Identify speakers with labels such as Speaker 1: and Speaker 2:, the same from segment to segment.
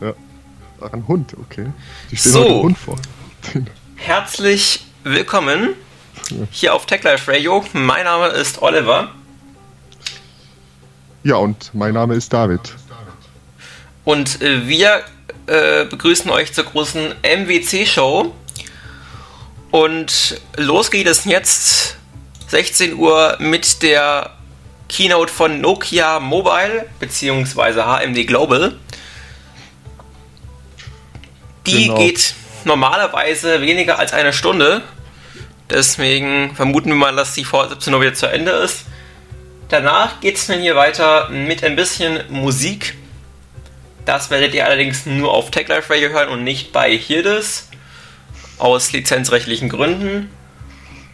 Speaker 1: Ja. Ach, ein Hund, okay.
Speaker 2: Die stehen so. Hund vor. Herzlich willkommen hier auf Tech Life Radio. Mein Name ist Oliver.
Speaker 1: Ja, und mein Name ist David.
Speaker 2: Und äh, wir äh, begrüßen euch zur großen MWC-Show. Und los geht es jetzt 16 Uhr mit der Keynote von Nokia Mobile bzw. HMD Global. Die genau. geht normalerweise weniger als eine Stunde. Deswegen vermuten wir mal, dass die vor 17 Uhr wieder zu Ende ist. Danach geht es dann hier weiter mit ein bisschen Musik. Das werdet ihr allerdings nur auf Tech Life Radio hören und nicht bei Hirdes. Aus lizenzrechtlichen Gründen.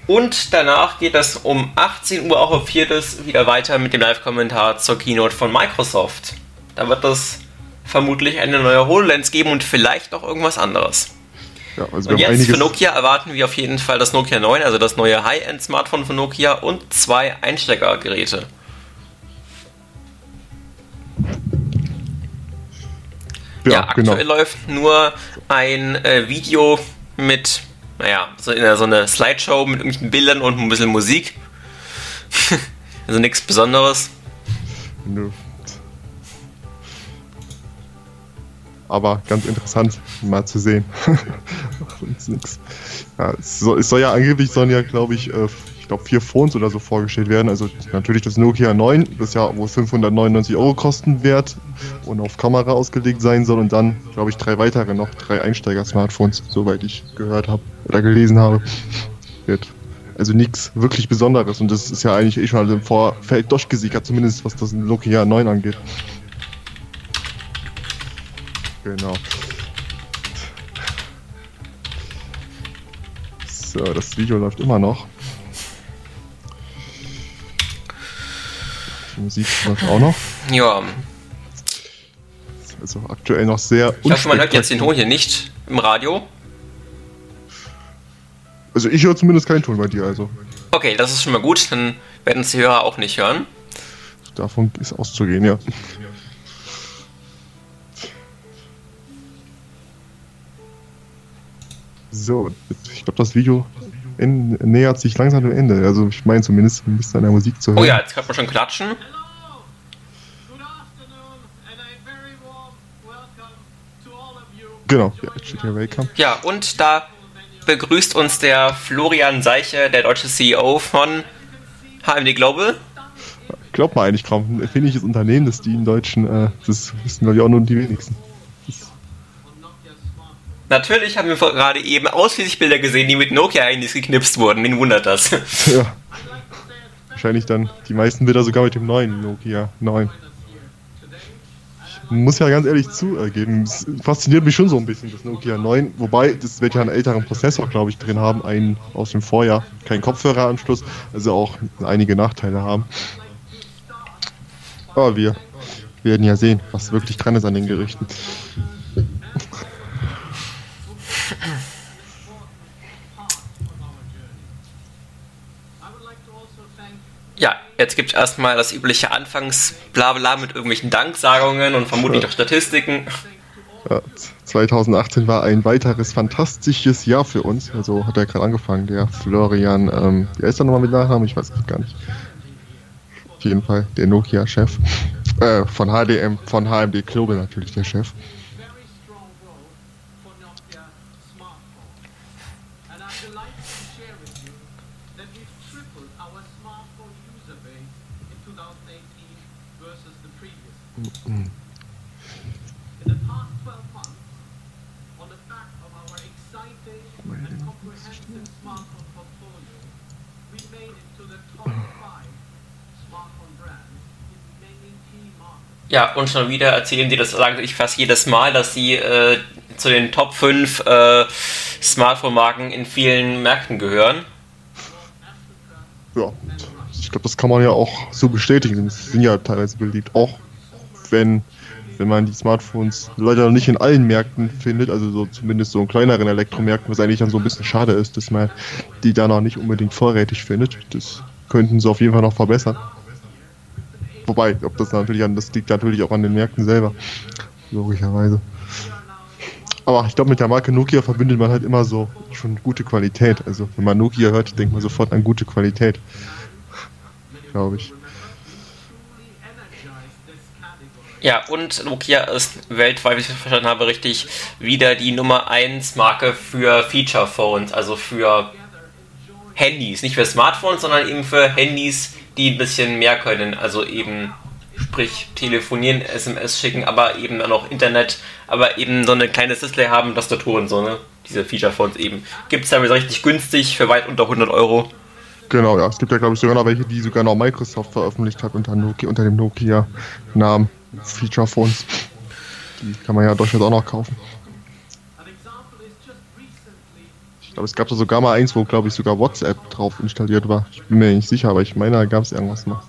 Speaker 2: Und danach geht es um 18 Uhr auch auf Viertes wieder weiter mit dem Live-Kommentar zur Keynote von Microsoft. Da wird es vermutlich eine neue HoloLens geben und vielleicht noch irgendwas anderes. Ja, also und jetzt für Nokia erwarten wir auf jeden Fall das Nokia 9, also das neue High-End-Smartphone von Nokia und zwei Einsteckergeräte. Ja, ja aktuell genau. läuft nur ein äh, Video mit naja, so, in so eine Slideshow mit irgendwelchen Bildern und ein bisschen Musik. also nichts Besonderes. Nö.
Speaker 1: Aber ganz interessant mal zu sehen. ja, es, soll, es soll ja angeblich sollen ja, glaube ich, äh, ich glaube, vier Phones oder so vorgestellt werden. Also natürlich das Nokia 9, das ja wohl 599 Euro kosten wird und auf Kamera ausgelegt sein soll. Und dann, glaube ich, drei weitere noch, drei Einsteiger-Smartphones, soweit ich gehört habe oder gelesen habe. Wird. Also nichts wirklich Besonderes. Und das ist ja eigentlich eh schon im Vorfeld durchgesickert, zumindest was das Nokia 9 angeht. Genau. So, das Video läuft immer noch. Die Musik läuft auch noch.
Speaker 2: Ja.
Speaker 1: Also aktuell noch sehr.
Speaker 2: Ich hoffe, man hört jetzt den Ton hier nicht im Radio.
Speaker 1: Also ich höre zumindest keinen Ton bei dir, also.
Speaker 2: Okay, das ist schon mal gut, dann werden es die Hörer auch nicht hören.
Speaker 1: Davon ist auszugehen, ja. So, ich glaube, das Video in, nähert sich langsam dem Ende. Also ich meine zumindest ein bisschen an der Musik zu hören.
Speaker 2: Oh ja, jetzt hört man schon klatschen.
Speaker 1: Genau, ja, Welcome.
Speaker 2: Ja, und da begrüßt uns der Florian Seiche, der deutsche CEO von HMD Global.
Speaker 1: Glaubt man eigentlich kaum. Ein finnisches Unternehmen, das die in Deutschen, äh, das wissen glaube ich auch nur die wenigsten.
Speaker 2: Natürlich haben wir gerade eben ausschließlich Bilder gesehen, die mit Nokia-Handys geknipst wurden. Wen wundert das? Ja.
Speaker 1: Wahrscheinlich dann die meisten Bilder sogar mit dem neuen Nokia 9. Ich muss ja ganz ehrlich zugeben, es fasziniert mich schon so ein bisschen, das Nokia 9. Wobei, das wird ja einen älteren Prozessor, glaube ich, drin haben, einen aus dem Vorjahr. Kein Kopfhöreranschluss, also auch einige Nachteile haben. Aber wir werden ja sehen, was wirklich dran ist an den Gerichten.
Speaker 2: Ja, jetzt gibt es erstmal das übliche Anfangs-Blabla mit irgendwelchen Danksagungen und vermutlich auch Statistiken.
Speaker 1: Ja, 2018 war ein weiteres fantastisches Jahr für uns. Also hat er gerade angefangen, der Florian, ähm, wie heißt er nochmal mit Nachnamen? Ich weiß es gar nicht. Auf jeden Fall der Nokia-Chef. Äh, von HDM, von HMD Global natürlich der Chef.
Speaker 2: Ja, und schon wieder erzählen die, das sage ich fast jedes Mal, dass sie äh, zu den Top 5 äh, Smartphone-Marken in vielen Märkten gehören.
Speaker 1: Ja, ich glaube, das kann man ja auch so bestätigen. Sie sind ja teilweise beliebt, auch wenn, wenn man die Smartphones leider nicht in allen Märkten findet, also so zumindest so in kleineren Elektromärkten, was eigentlich dann so ein bisschen schade ist, dass man die da noch nicht unbedingt vorrätig findet. Das könnten sie auf jeden Fall noch verbessern. Wobei, ob das natürlich an, das liegt natürlich auch an den Märkten selber. logischerweise. Aber ich glaube, mit der Marke Nokia verbindet man halt immer so schon gute Qualität. Also wenn man Nokia hört, denkt man sofort an gute Qualität. Glaube ich.
Speaker 2: Ja, und Nokia ist weltweit, wie ich verstanden habe, richtig wieder die Nummer 1 Marke für Feature Phones, also für Handys. Nicht für Smartphones, sondern eben für Handys, die ein bisschen mehr können. Also eben, sprich, telefonieren, SMS schicken, aber eben dann auch Internet, aber eben so ein kleines Display haben, Tastaturen, so, ne? Diese Feature Phones eben. Gibt es damit richtig günstig für weit unter 100 Euro.
Speaker 1: Genau, ja. Es gibt ja, glaube ich, sogar noch welche, die sogar noch Microsoft veröffentlicht hat unter, Nokia, unter dem Nokia-Namen. Feature Phones. Die kann man ja durchaus auch noch kaufen. Ich glaube, es gab da sogar mal eins, wo, glaube ich, sogar WhatsApp drauf installiert war. Ich bin mir nicht sicher, aber ich meine, da gab es irgendwas noch.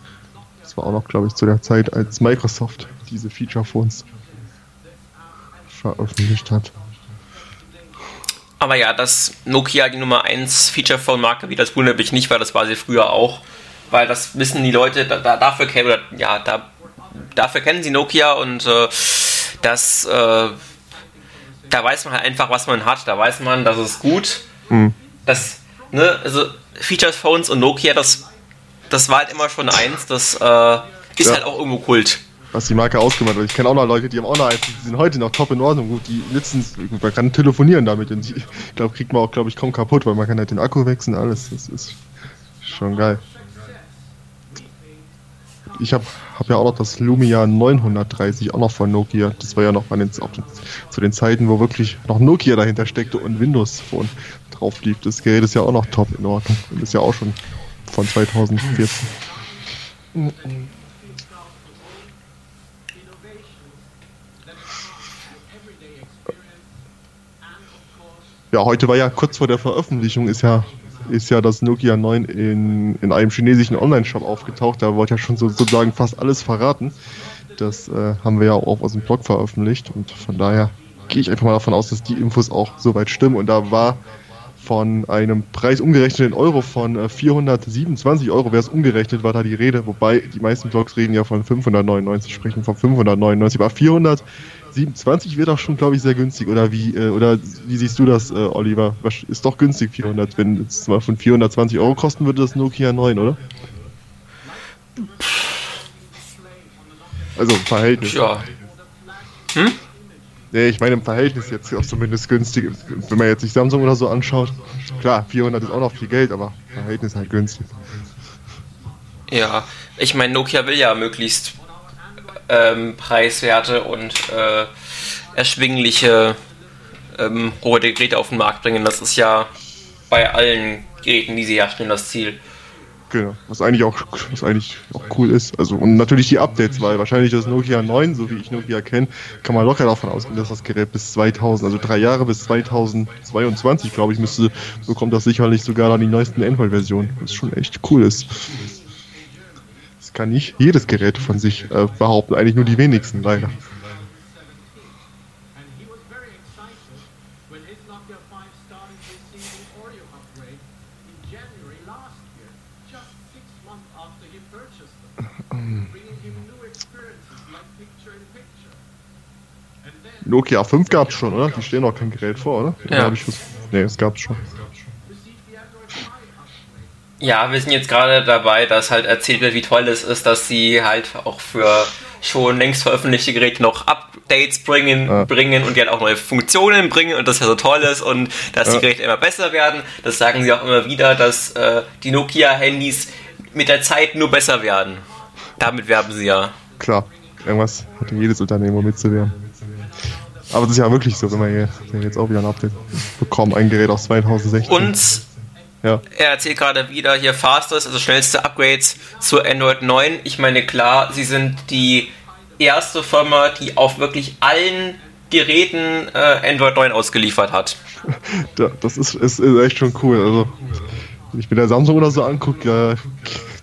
Speaker 1: Das war auch noch, glaube ich, zu der Zeit, als Microsoft diese Feature Phones veröffentlicht hat.
Speaker 2: Aber ja, dass Nokia die Nummer 1 Feature Phone Marke wie das wundert mich nicht, weil das war sie früher auch. Weil das wissen die Leute, da, da, dafür käme, ja, da dafür kennen sie Nokia und äh, das, äh, da weiß man halt einfach, was man hat. Da weiß man, das ist gut. Mhm. Das, ne, also Features Phones und Nokia, das, das war halt immer schon eins. Das äh, ist ja. halt auch irgendwo Kult.
Speaker 1: Was die Marke ausgemacht hat. Ich kenne auch noch Leute, die haben auch noch eins, die sind heute noch top in Ordnung. Gut, die nutzen man kann telefonieren damit und ich glaube, kriegt man auch, glaube ich, kaum kaputt, weil man kann halt den Akku wechseln, alles. Das ist schon geil ich habe hab ja auch noch das Lumia 930 auch noch von Nokia. Das war ja noch mal den, zu den Zeiten, wo wirklich noch Nokia dahinter steckte und Windows Phone drauf lief. Das Gerät ist ja auch noch top in Ordnung und ist ja auch schon von 2014. Ja, heute war ja kurz vor der Veröffentlichung, ist ja ist ja das Nokia 9 in, in einem chinesischen Online-Shop aufgetaucht. Da wollte ja schon so, sozusagen fast alles verraten. Das äh, haben wir ja auch aus dem Blog veröffentlicht und von daher gehe ich einfach mal davon aus, dass die Infos auch soweit stimmen. Und da war von einem Preis umgerechnet in Euro von äh, 427 Euro, wäre es umgerechnet, war da die Rede. Wobei die meisten Blogs reden ja von 599, sprechen von 599. Aber 400 27 wird auch schon, glaube ich, sehr günstig. Oder wie, äh, oder wie siehst du das, äh, Oliver? Ist doch günstig 400. Wenn es mal von 420 Euro kosten würde, das Nokia 9, oder? Also im Verhältnis. Ja. Hm? Nee, ich meine im Verhältnis jetzt auch zumindest günstig. Wenn man jetzt sich Samsung oder so anschaut. Klar, 400 ist auch noch viel Geld, aber Verhältnis halt günstig.
Speaker 2: Ja, ich meine, Nokia will ja möglichst ähm, preiswerte und äh, erschwingliche ähm, Geräte auf den Markt bringen. Das ist ja bei allen Geräten, die sie herstellen, das Ziel.
Speaker 1: Genau, was eigentlich auch, was eigentlich auch cool ist. Also und natürlich die Updates, weil wahrscheinlich das Nokia 9, so wie ich Nokia kenne, kann man locker davon ausgehen, dass das Gerät bis 2000, also drei Jahre bis 2022, glaube ich, müsste, bekommt das sicherlich sogar dann die neuesten Android-Versionen, was schon echt cool ist kann nicht jedes Gerät von sich äh, behaupten, eigentlich nur die wenigsten leider. Nokia 5 gab es schon, oder? Die stehen noch kein Gerät vor, oder?
Speaker 2: Ja.
Speaker 1: Ne, es gab es schon.
Speaker 2: Ja, wir sind jetzt gerade dabei, dass halt erzählt wird, wie toll es ist, dass sie halt auch für schon längst veröffentlichte Geräte noch Updates bringen, ja. bringen und die halt auch neue Funktionen bringen und das ja so toll ist und dass ja. die Geräte immer besser werden. Das sagen sie auch immer wieder, dass äh, die Nokia-Handys mit der Zeit nur besser werden. Damit werben sie ja.
Speaker 1: Klar, irgendwas hat jedes Unternehmen mitzuwerben. Aber das ist ja wirklich so, wenn wir jetzt auch wieder ein Update bekommen, ein Gerät aus 2016.
Speaker 2: Und ja. Er erzählt gerade wieder hier Fastest, also schnellste Upgrades zu Android 9. Ich meine, klar, sie sind die erste Firma, die auf wirklich allen Geräten äh, Android 9 ausgeliefert hat.
Speaker 1: Ja, das ist, ist, ist, echt schon cool. Also, wenn ich mir der Samsung oder so angucke, äh,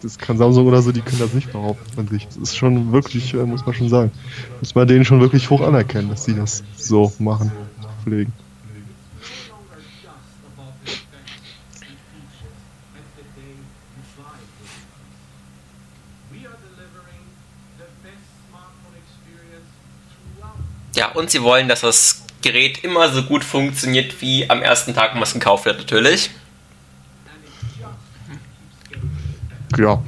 Speaker 1: das kann Samsung oder so, die können das nicht behaupten von sich. Das ist schon wirklich, äh, muss man schon sagen, muss man denen schon wirklich hoch anerkennen, dass sie das so machen, pflegen.
Speaker 2: Ja, und sie wollen, dass das Gerät immer so gut funktioniert wie am ersten Tag, wo es gekauft wird, natürlich.
Speaker 1: Ja.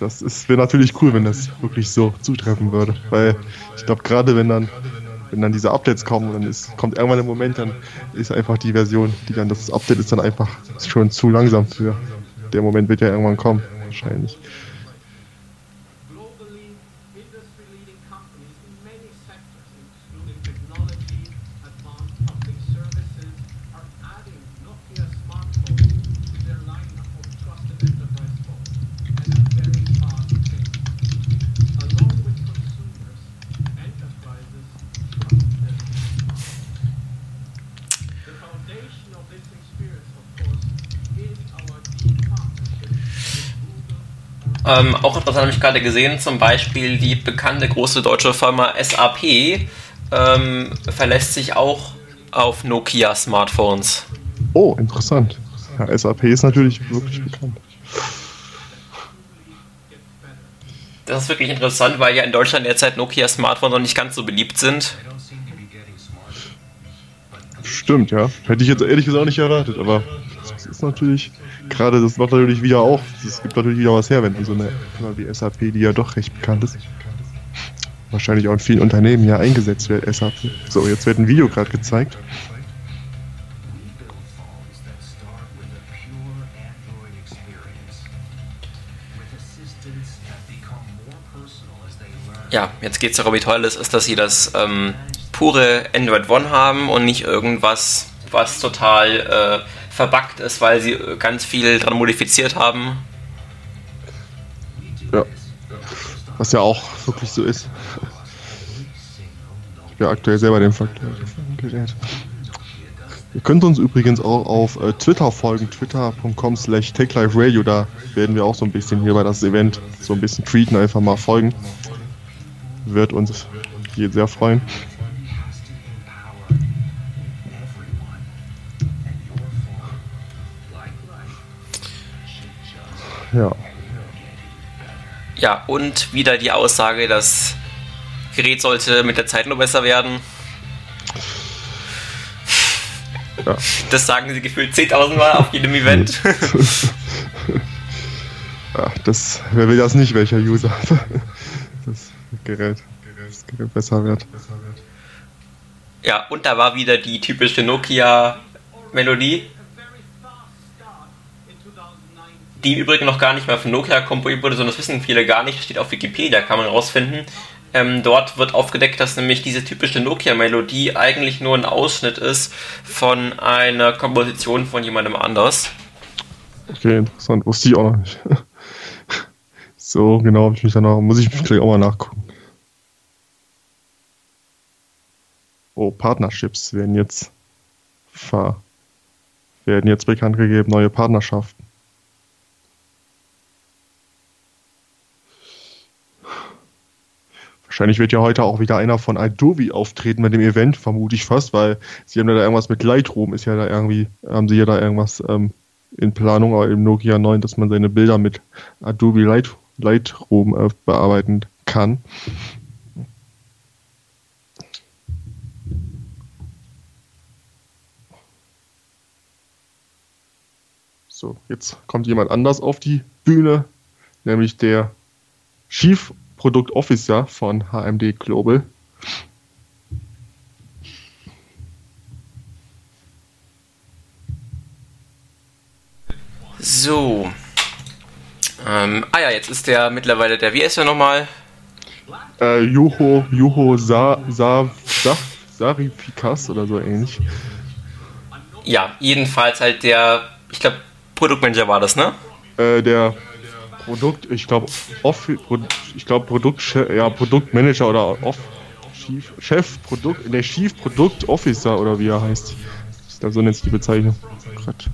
Speaker 1: Das wäre natürlich cool, wenn das wirklich so zutreffen würde. Weil ich glaube, gerade wenn dann, wenn dann diese Updates kommen, dann ist, kommt irgendwann ein Moment, dann ist einfach die Version, die dann das Update ist dann einfach schon zu langsam für. Der Moment wird ja irgendwann kommen, wahrscheinlich.
Speaker 2: Ähm, auch interessant habe ich gerade gesehen, zum Beispiel die bekannte große deutsche Firma SAP ähm, verlässt sich auch auf Nokia Smartphones.
Speaker 1: Oh, interessant. Ja, SAP ist natürlich wirklich bekannt.
Speaker 2: Das ist wirklich interessant, weil ja in Deutschland derzeit Nokia Smartphones noch nicht ganz so beliebt sind.
Speaker 1: Stimmt, ja. Hätte ich jetzt ehrlich gesagt auch nicht erwartet, aber das ist natürlich gerade das macht natürlich wieder auch, es gibt natürlich wieder was her, wenn so eine Firma wie SAP, die ja doch recht bekannt ist, wahrscheinlich auch in vielen Unternehmen ja eingesetzt wird, SAP. So, jetzt wird ein Video gerade gezeigt.
Speaker 2: Ja, jetzt geht es darum, wie toll es ist, dass sie das ähm, pure Android One haben und nicht irgendwas, was total äh, verbuggt ist, weil sie ganz viel dran modifiziert haben.
Speaker 1: Ja. Was ja auch wirklich so ist. Ich bin aktuell selber dem Faktor Gerät. Ihr könnt uns übrigens auch auf äh, Twitter folgen, twitter.com slash takeliferadio, da werden wir auch so ein bisschen hier bei das Event so ein bisschen tweeten, einfach mal folgen. Wird uns sehr freuen. Ja.
Speaker 2: Ja, und wieder die Aussage, das Gerät sollte mit der Zeit nur besser werden. Ja. Das sagen sie gefühlt 10.000 Mal auf jedem Event.
Speaker 1: ja, das, wer will das nicht, welcher User? Das Gerät, das Gerät besser wird.
Speaker 2: Ja, und da war wieder die typische Nokia-Melodie. Die im Übrigen noch gar nicht mal von Nokia komponiert wurde, sondern das wissen viele gar nicht, das steht auf Wikipedia, kann man rausfinden. Ähm, dort wird aufgedeckt, dass nämlich diese typische Nokia-Melodie eigentlich nur ein Ausschnitt ist von einer Komposition von jemandem anders.
Speaker 1: Okay, interessant, wusste ich auch noch nicht. so, genau, ich mich danach, muss ich mich gleich auch mal nachgucken. Oh, Partnerships werden jetzt ver werden jetzt bekannt gegeben, neue Partnerschaften. Wahrscheinlich wird ja heute auch wieder einer von Adobe auftreten bei dem Event, vermute ich fast, weil sie haben ja da irgendwas mit Lightroom, ist ja da irgendwie, haben sie ja da irgendwas ähm, in Planung, aber im Nokia 9, dass man seine Bilder mit Adobe Light, Lightroom äh, bearbeiten kann. So, jetzt kommt jemand anders auf die Bühne, nämlich der Chief Product Officer von HMD Global.
Speaker 2: So. Ähm, ah ja, jetzt ist der mittlerweile der, wie ist er nochmal?
Speaker 1: Äh, Juho, Juho Sa, Sa, Sa, Sarifikas oder so ähnlich.
Speaker 2: Ja, jedenfalls halt der, ich glaube, Produktmanager war das, ne?
Speaker 1: Äh, der Produkt, ich glaube, ich glaube Produkt, ja, Produktmanager oder Off, Chief, Chef Produkt, der Chief Produkt Officer oder wie er heißt. Ich glaube, so nennt sich die Bezeichnung. Gott.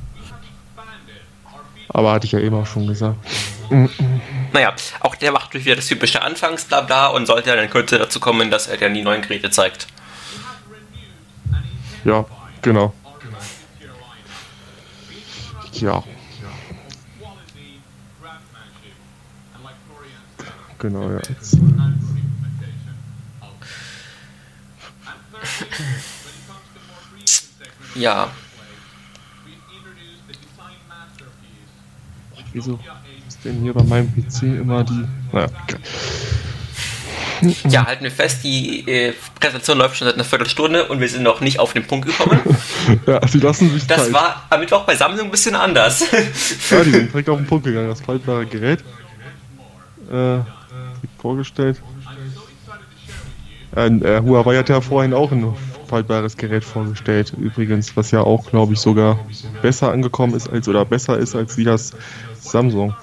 Speaker 1: Aber hatte ich ja eben auch schon gesagt.
Speaker 2: Naja, auch der macht wieder das typische Anfangsblabla und sollte dann Kürze dazu kommen, dass er dann die neuen Geräte zeigt.
Speaker 1: Ja, genau. Ja. Genau, ja.
Speaker 2: Ja.
Speaker 1: Wieso ist denn hier bei meinem PC immer die. Naja, okay.
Speaker 2: Ja, halten wir fest, die äh, Präsentation läuft schon seit einer Viertelstunde und wir sind noch nicht auf den Punkt gekommen.
Speaker 1: ja, sie lassen sich
Speaker 2: Das Zeit. war am Mittwoch bei Sammlung ein bisschen anders.
Speaker 1: ja, die sind direkt auf den Punkt gegangen. Das faltbare Gerät äh, vorgestellt. Äh, äh, Huawei hat ja vorhin auch ein faltbares Gerät vorgestellt, übrigens, was ja auch, glaube ich, sogar besser angekommen ist als oder besser ist als wie das Samsung.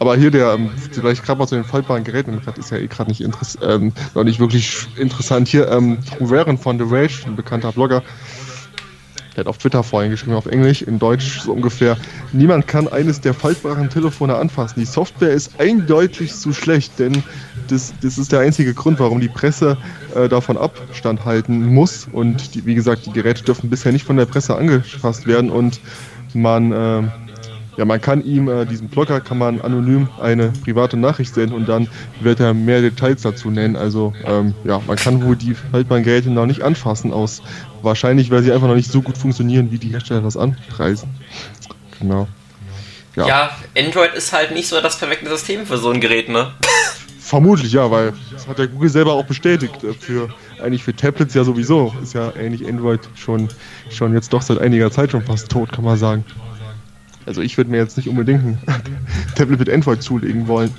Speaker 1: Aber hier der, ähm, vielleicht gerade mal zu den faltbaren Geräten, ist ja eh gerade nicht ähm, noch nicht wirklich interessant. Hier, ähm, Raren von The Rage, ein bekannter Blogger, der hat auf Twitter vorhin geschrieben, auf Englisch, in Deutsch so ungefähr. Niemand kann eines der faltbaren Telefone anfassen. Die Software ist eindeutig zu schlecht, denn das, das ist der einzige Grund, warum die Presse äh, davon Abstand halten muss. Und die, wie gesagt, die Geräte dürfen bisher nicht von der Presse angefasst werden und man äh, ja, man kann ihm, äh, diesem Blogger, kann man anonym eine private Nachricht senden und dann wird er mehr Details dazu nennen. Also, ähm, ja, man kann wohl die Haltbaren-Geräte noch nicht anfassen aus. Wahrscheinlich, weil sie einfach noch nicht so gut funktionieren, wie die Hersteller das anpreisen. Genau.
Speaker 2: Ja. ja, Android ist halt nicht so das perfekte System für so ein Gerät, ne?
Speaker 1: Vermutlich, ja, weil das hat ja Google selber auch bestätigt. Äh, für, eigentlich für Tablets ja sowieso. Ist ja eigentlich Android schon, schon jetzt doch seit einiger Zeit schon fast tot, kann man sagen. Also ich würde mir jetzt nicht unbedingt ein Tablet mit Android zulegen wollen.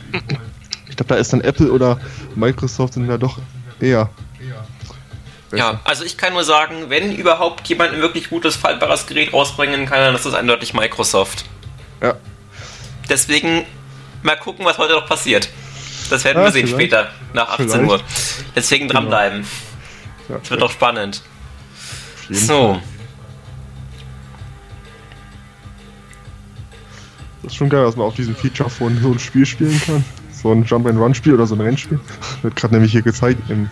Speaker 1: Ich glaube, da ist dann Apple oder Microsoft sind da doch eher.
Speaker 2: Ja, also ich kann nur sagen, wenn überhaupt jemand ein wirklich gutes faltbares Gerät rausbringen kann, dann ist das eindeutig Microsoft.
Speaker 1: Ja.
Speaker 2: Deswegen mal gucken, was heute noch passiert. Das werden ja, wir sehen vielleicht. später, nach 18 vielleicht. Uhr. Deswegen dranbleiben. Genau. Ja, wird doch spannend. So. Fall.
Speaker 1: Das ist schon geil, dass man auf diesem Feature von so ein Spiel spielen kann. So ein Jump-and-Run-Spiel oder so ein Rennspiel. Wird gerade nämlich hier gezeigt im.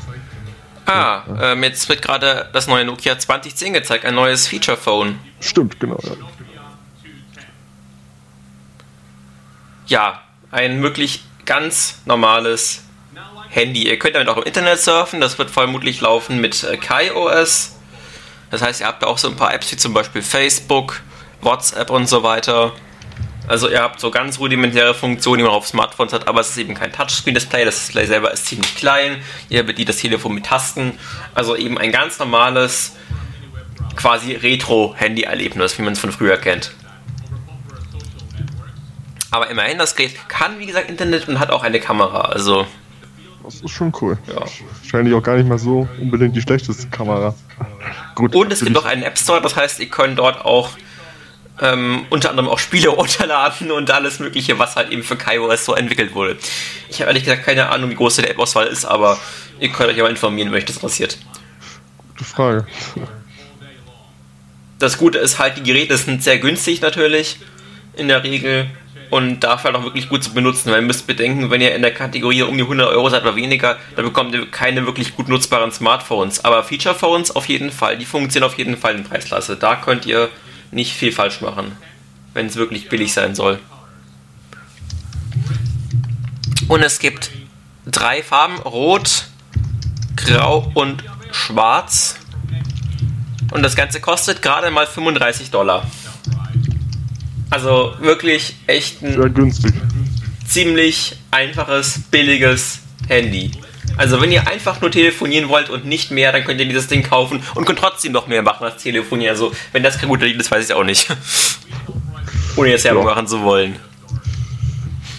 Speaker 2: Ah, ähm, jetzt wird gerade das neue Nokia 2010 gezeigt, ein neues Feature-Phone.
Speaker 1: Stimmt, genau, ja.
Speaker 2: Ja, ein wirklich ganz normales Handy. Ihr könnt damit auch im Internet surfen, das wird vermutlich laufen mit äh, KaiOS. Das heißt, ihr habt auch so ein paar Apps wie zum Beispiel Facebook, WhatsApp und so weiter. Also ihr habt so ganz rudimentäre Funktionen, die man auf Smartphones hat, aber es ist eben kein Touchscreen-Display. Das Display selber ist ziemlich klein. Ihr bedient das Telefon mit Tasten. Also eben ein ganz normales, quasi Retro-Handy-Erlebnis, wie man es von früher kennt. Aber immerhin, das Gerät kann, wie gesagt, Internet und hat auch eine Kamera. Also
Speaker 1: das ist schon cool. Ja. Wahrscheinlich auch gar nicht mal so unbedingt die schlechteste Kamera.
Speaker 2: Gut, und es gibt auch einen App Store, das heißt, ihr könnt dort auch ähm, unter anderem auch Spiele runterladen und alles Mögliche, was halt eben für KaiOS so entwickelt wurde. Ich habe ehrlich gesagt keine Ahnung, wie groß der App-Auswahl ist, aber ihr könnt euch aber informieren, wenn euch das interessiert.
Speaker 1: Gute Frage.
Speaker 2: Das Gute ist halt, die Geräte sind sehr günstig natürlich, in der Regel. Und dafür halt auch wirklich gut zu benutzen, weil ihr müsst bedenken, wenn ihr in der Kategorie um die 100 Euro seid oder weniger, dann bekommt ihr keine wirklich gut nutzbaren Smartphones. Aber Feature-Phones auf jeden Fall, die funktionieren auf jeden Fall in Preisklasse. Da könnt ihr nicht viel falsch machen, wenn es wirklich billig sein soll. Und es gibt drei Farben, Rot, Grau und Schwarz. Und das Ganze kostet gerade mal 35 Dollar. Also wirklich echt ein ziemlich einfaches, billiges Handy. Also wenn ihr einfach nur telefonieren wollt und nicht mehr, dann könnt ihr dieses Ding kaufen und könnt trotzdem noch mehr machen als telefonieren. Also wenn das kein guter Lied ist, weiß ich auch nicht. Ohne jetzt Werbung ja. machen zu wollen.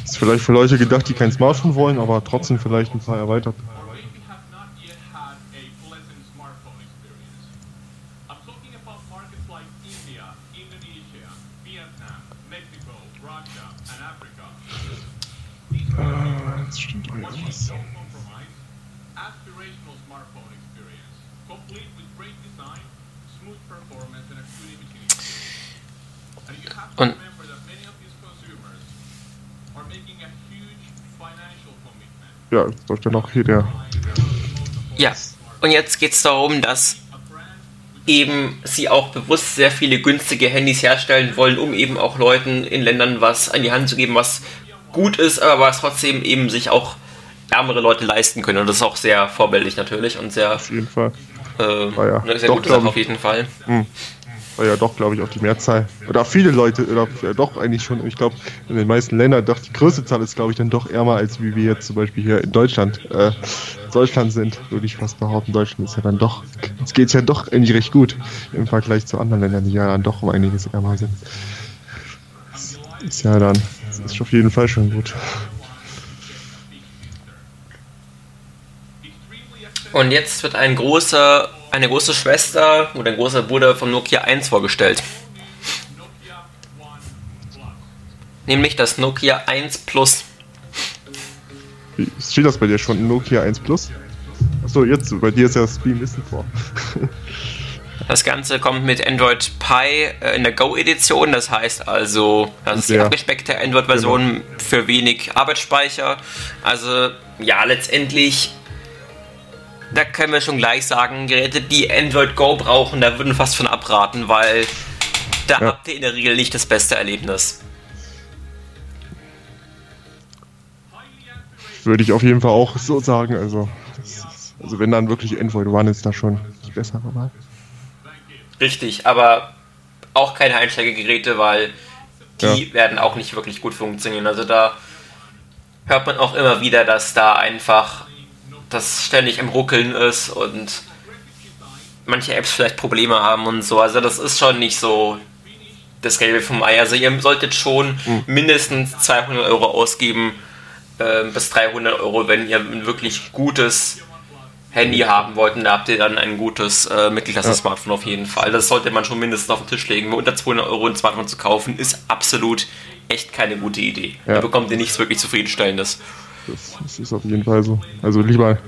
Speaker 1: Ist vielleicht für Leute gedacht, die kein Smartphone wollen, aber trotzdem vielleicht ein paar erweitert. Äh, jetzt stimmt irgendwas.
Speaker 2: Und
Speaker 1: ja, läuft ja noch hier der.
Speaker 2: Ja, und jetzt geht es darum, dass eben sie auch bewusst sehr viele günstige Handys herstellen wollen, um eben auch Leuten in Ländern was an die Hand zu geben, was gut ist, aber was trotzdem eben sich auch ärmere Leute leisten können. Und das ist auch sehr vorbildlich natürlich und sehr.
Speaker 1: Auf jeden Fall.
Speaker 2: Äh, ah, ja. Eine sehr doch, gute Sache auf jeden Fall. Hm
Speaker 1: war ja doch, glaube ich, auch die Mehrzahl. Oder viele Leute, oder ja, doch eigentlich schon. Ich glaube, in den meisten Ländern, doch die größte Zahl ist, glaube ich, dann doch ärmer, als wie wir jetzt zum Beispiel hier in Deutschland, äh, Deutschland sind, würde ich fast behaupten. Deutschland ist ja dann doch, es geht ja doch eigentlich recht gut im Vergleich zu anderen Ländern, die ja dann doch um einiges ärmer sind. Ist ja dann, ist auf jeden Fall schon gut.
Speaker 2: Und jetzt wird ein großer eine große Schwester oder ein großer Bruder vom Nokia 1 vorgestellt. Nämlich das Nokia 1 Plus.
Speaker 1: Wie steht das bei dir schon? Nokia 1 Plus? Achso, jetzt, bei dir ist ja das Beam Wissen vor.
Speaker 2: Das Ganze kommt mit Android Pie äh, in der Go-Edition, das heißt also, das ist die abgespeckte Android-Version genau. für wenig Arbeitsspeicher. Also, ja, letztendlich da können wir schon gleich sagen, Geräte, die Android Go brauchen, da würden fast von abraten, weil da ja. habt ihr in der Regel nicht das beste Erlebnis.
Speaker 1: Würde ich auf jeden Fall auch so sagen. Also, ist, also wenn dann wirklich Android One ist, da schon die bessere Wahl.
Speaker 2: Richtig, aber auch keine Einsteigergeräte, weil die ja. werden auch nicht wirklich gut funktionieren. Also da hört man auch immer wieder, dass da einfach das ständig im Ruckeln ist und manche Apps vielleicht Probleme haben und so. Also das ist schon nicht so das Gelbe vom Ei. Also ihr solltet schon mhm. mindestens 200 Euro ausgeben äh, bis 300 Euro, wenn ihr ein wirklich gutes Handy haben wollt. Und da habt ihr dann ein gutes äh, Mittelklasse-Smartphone auf jeden Fall. Das sollte man schon mindestens auf den Tisch legen. Unter 200 Euro ein Smartphone zu kaufen, ist absolut echt keine gute Idee. Ja. Da bekommt ihr nichts wirklich zufriedenstellendes.
Speaker 1: Das, das, ist auf jeden Fall so. Also lieber,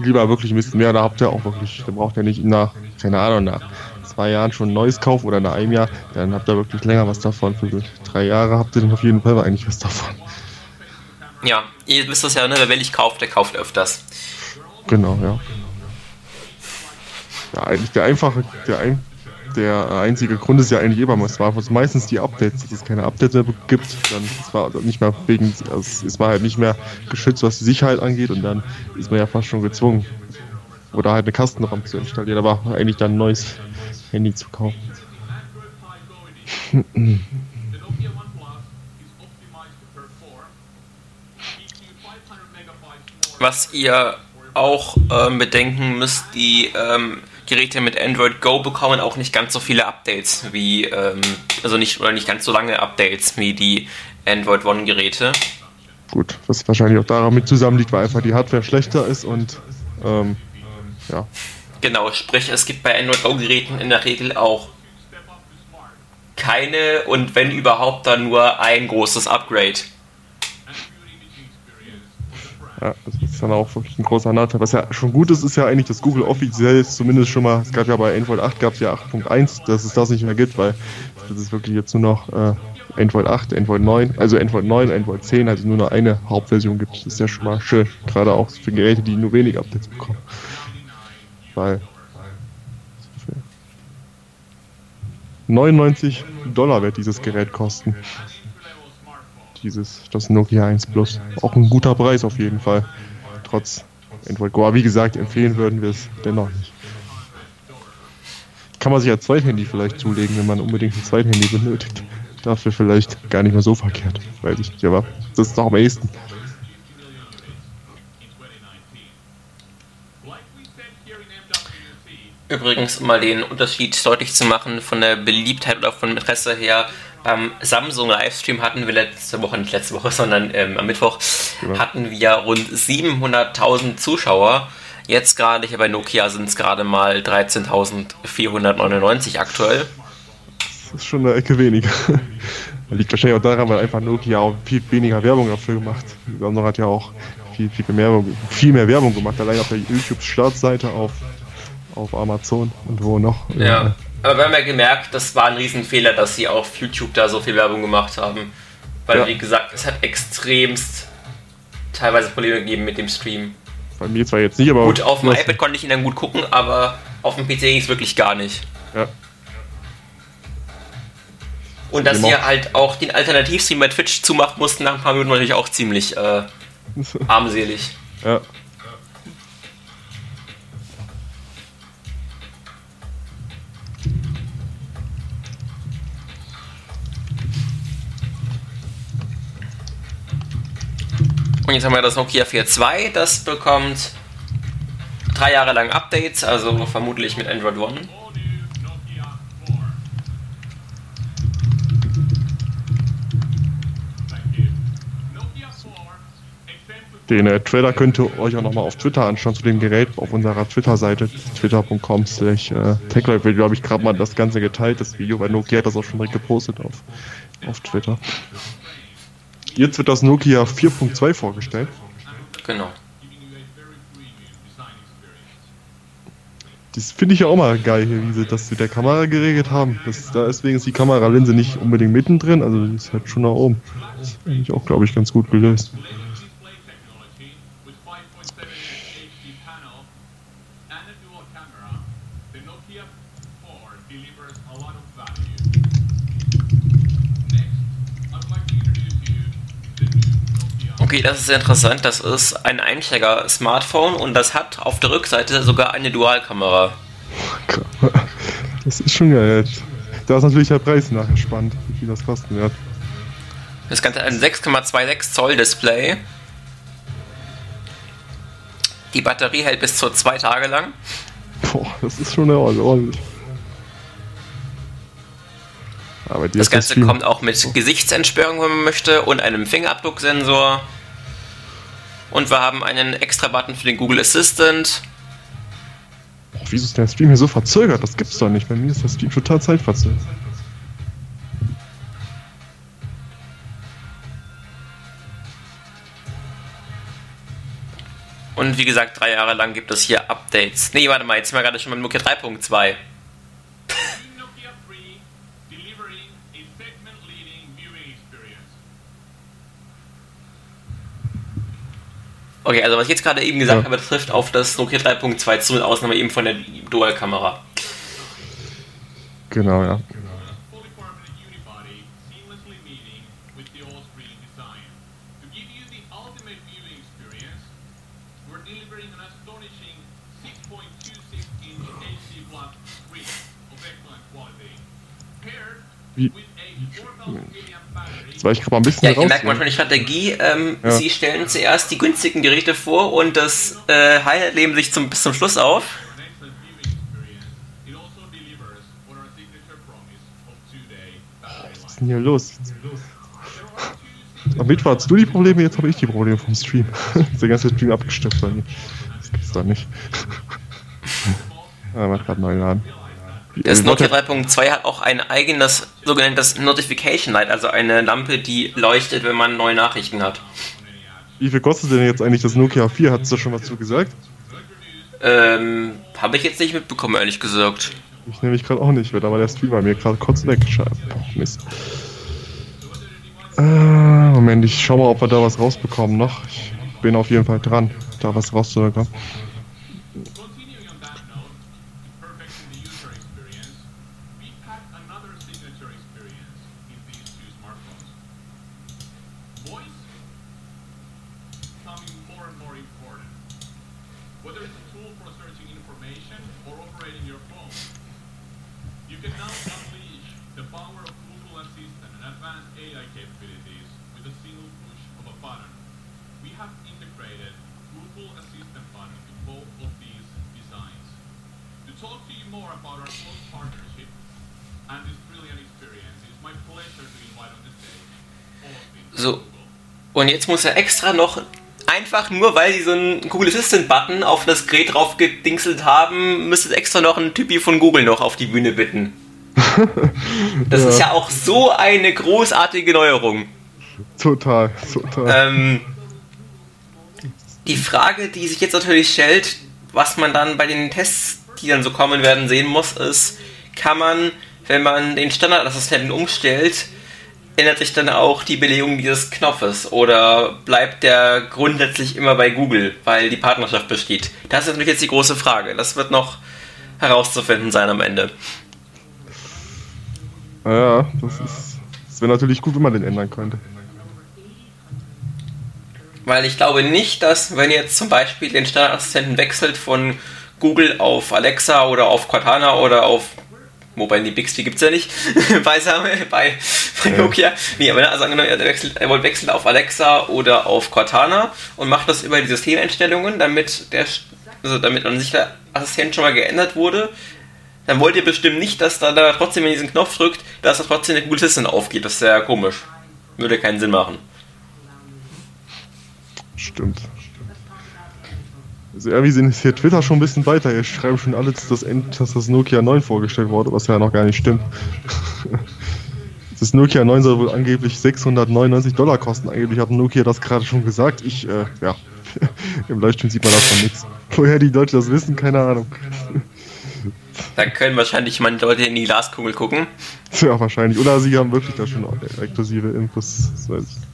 Speaker 1: lieber wirklich ein bisschen mehr, da habt ihr auch wirklich, da braucht ihr nicht nach, keine Ahnung, nach zwei Jahren schon ein neues Kauf oder nach einem Jahr, dann habt ihr wirklich länger was davon. Für drei Jahre habt ihr dann auf jeden Fall eigentlich was davon.
Speaker 2: Ja, ihr wisst das ja, ne? wer willig kauft, der kauft öfters.
Speaker 1: Genau, ja. Ja, eigentlich der einfache, der, ein, der einzige Grund ist ja eigentlich es war meistens die Updates, dass es keine Updates mehr gibt. Dann ist man nicht mehr wegen, also ist man halt nicht mehr geschützt, was die Sicherheit angeht und dann ist man ja fast schon gezwungen, oder halt eine Kastenraum zu installieren, aber eigentlich dann ein neues Handy zu kaufen.
Speaker 2: Was ihr auch ähm, bedenken müsst, die ähm, Geräte mit Android Go bekommen auch nicht ganz so viele Updates wie, ähm, also nicht, oder nicht ganz so lange Updates wie die Android One Geräte.
Speaker 1: Gut, was wahrscheinlich auch daran mit zusammenliegt, weil einfach die Hardware schlechter ist und ähm, ja.
Speaker 2: Genau, sprich, es gibt bei Android Go Geräten in der Regel auch keine und wenn überhaupt dann nur ein großes Upgrade.
Speaker 1: Ja, das ist dann auch wirklich ein großer Nachteil. Was ja schon gut ist, ist ja eigentlich, dass Google offiziell zumindest schon mal, es gab ja bei Android 8 gab es ja 8.1, dass es das nicht mehr gibt, weil das ist wirklich jetzt nur noch äh, Android 8, Android 9, also Android 9, Android 10, also nur noch eine Hauptversion gibt. Das ist ja schon mal schön, gerade auch für Geräte, die nur wenig Updates bekommen. Weil 99 Dollar wird dieses Gerät kosten dieses, das Nokia 1 Plus. Auch ein guter Preis auf jeden Fall. Trotz Android Go. Aber wie gesagt, empfehlen würden wir es dennoch nicht. Kann man sich als Zweithandy vielleicht zulegen, wenn man unbedingt ein Zweithandy benötigt. Dafür vielleicht gar nicht mehr so verkehrt. Weiß ich nicht, aber das ist doch am ehesten.
Speaker 2: Übrigens, um mal den Unterschied deutlich zu machen von der Beliebtheit oder von Interesse her, beim Samsung Livestream hatten wir letzte Woche, nicht letzte Woche, sondern ähm, am Mittwoch, genau. hatten wir rund 700.000 Zuschauer. Jetzt gerade hier bei Nokia sind es gerade mal 13.499 aktuell.
Speaker 1: Das ist schon eine Ecke weniger. Liegt wahrscheinlich auch daran, weil einfach Nokia auch viel weniger Werbung dafür gemacht. Samsung hat ja auch viel, viel, mehr, viel mehr Werbung gemacht, allein auf der YouTube-Startseite, auf, auf Amazon und wo noch.
Speaker 2: Ja. Aber wir haben ja gemerkt, das war ein Riesenfehler, dass sie auf YouTube da so viel Werbung gemacht haben. Weil, ja. wie gesagt, es hat extremst teilweise Probleme gegeben mit dem Stream.
Speaker 1: Bei mir zwar jetzt nicht, aber.
Speaker 2: Gut, auf dem iPad konnte ich ihn dann gut gucken, aber auf dem PC ging es wirklich gar nicht. Ja. Und dass sie halt auch den Alternativstream bei Twitch zumachen mussten nach ein paar Minuten natürlich auch ziemlich äh, armselig.
Speaker 1: Ja.
Speaker 2: Und jetzt haben wir das Nokia 4.2, das bekommt drei Jahre lang Updates, also vermutlich mit Android One.
Speaker 1: Den äh, Trailer könnt ihr euch auch nochmal auf Twitter anschauen zu dem Gerät auf unserer Twitter-Seite twitter.com slash äh, techlife wird glaube ich gerade mal das Ganze geteilt, das Video, weil Nokia hat das auch schon direkt gepostet auf, auf Twitter. Jetzt wird das Nokia 4.2 vorgestellt.
Speaker 2: Genau.
Speaker 1: Das finde ich ja auch mal geil hier, wie sie das mit der Kamera geregelt haben. Das, da deswegen ist die Kameralinse nicht unbedingt mittendrin, also die ist halt schon nach oben. Das ist eigentlich auch, glaube ich, ganz gut gelöst.
Speaker 2: Okay, das ist interessant. Das ist ein Einsteiger-Smartphone und das hat auf der Rückseite sogar eine Dualkamera.
Speaker 1: Das ist schon geil. Da ist natürlich der Preis nachher spannend, wie viel das kosten wird.
Speaker 2: Das Ganze hat ein 6,26 Zoll Display. Die Batterie hält bis zu zwei Tage lang.
Speaker 1: Boah, das ist schon ordentlich.
Speaker 2: das Ganze kommt auch mit Gesichtsentsperrung, wenn man möchte, und einem Fingerabdrucksensor. Und wir haben einen extra Button für den Google Assistant.
Speaker 1: Boah, wieso ist der Stream hier so verzögert? Das gibt's doch nicht. Bei mir ist der Stream total zeitverzögert.
Speaker 2: Und wie gesagt, drei Jahre lang gibt es hier Updates. Nee, warte mal, jetzt sind wir gerade schon beim Nokia 3.2. Okay, also was ich jetzt gerade eben gesagt ja. habe, trifft auf das Nokia 3.2 zu, mit Ausnahme eben von der Dual-Kamera.
Speaker 1: Genau, ja. Ich gerade mal ein bisschen
Speaker 2: Ja, ihr merkt manchmal die Strategie. Ähm, ja. Sie stellen zuerst die günstigen Geräte vor und das äh, Highlight leben sich zum, bis zum Schluss auf.
Speaker 1: Was ist denn hier los? Am Mittwoch hast du die Probleme, jetzt habe ich die Probleme vom Stream. der ganze Stream abgestürzt bei mir. Das gibt's doch nicht. ah, macht gerade neu laden.
Speaker 2: Das Nokia 3.2 hat auch ein eigenes sogenanntes Notification Light, also eine Lampe, die leuchtet, wenn man neue Nachrichten hat.
Speaker 1: Wie viel kostet denn jetzt eigentlich das Nokia 4? Hast du schon was zu gesagt?
Speaker 2: Ähm, habe ich jetzt nicht mitbekommen, ehrlich gesagt.
Speaker 1: Ich nehme mich gerade auch nicht mit, aber der Stream bei mir gerade kurz weg. Scheiße. Mist. Äh, Moment, ich schau mal, ob wir da was rausbekommen noch. Ich bin auf jeden Fall dran, da was rauszubekommen.
Speaker 2: So. Und jetzt muss er extra noch einfach nur, weil sie so einen Google Assistant Button auf das Gerät drauf gedingselt haben, müsste extra noch ein Typi von Google noch auf die Bühne bitten. Das ja. ist ja auch so eine großartige Neuerung.
Speaker 1: Total, total.
Speaker 2: Ähm, die Frage, die sich jetzt natürlich stellt, was man dann bei den Tests, die dann so kommen werden, sehen muss, ist, kann man, wenn man den Standardassistenten umstellt, ändert sich dann auch die Belegung dieses Knopfes oder bleibt der grundsätzlich immer bei Google, weil die Partnerschaft besteht? Das ist natürlich jetzt die große Frage. Das wird noch herauszufinden sein am Ende.
Speaker 1: Ja, das ist. Das wäre natürlich gut, wenn man den ändern könnte.
Speaker 2: Weil ich glaube nicht, dass wenn ihr jetzt zum Beispiel den Standardassistenten wechselt von Google auf Alexa oder auf Cortana oder auf Wobei die Bixby gibt es ja nicht bei, bei, bei Nokia. Nee, aber also angenommen, er wechselt, er wechselt auf Alexa oder auf Cortana und macht das über die Systemeinstellungen, damit der also damit an sich der Assistent schon mal geändert wurde, dann wollt ihr bestimmt nicht, dass da, da trotzdem, wenn ihr diesen Knopf drückt, dass da trotzdem der Google Assistant aufgeht. Das ist ja komisch. Würde keinen Sinn machen.
Speaker 1: Stimmt. Also irgendwie sind hier Twitter schon ein bisschen weiter. Ihr schreiben schon alle, dass das, dass das Nokia 9 vorgestellt wurde, was ja noch gar nicht stimmt. Das Nokia 9 soll wohl angeblich 699 Dollar kosten. Angeblich hat Nokia das gerade schon gesagt. Ich, äh, ja, im Livestream sieht man davon nichts. Woher die Leute das wissen, keine Ahnung.
Speaker 2: Da können wahrscheinlich manche Leute in die Glaskugel gucken.
Speaker 1: Ja, wahrscheinlich. Oder sie haben wirklich da schon exklusive Infos. Das weiß ich.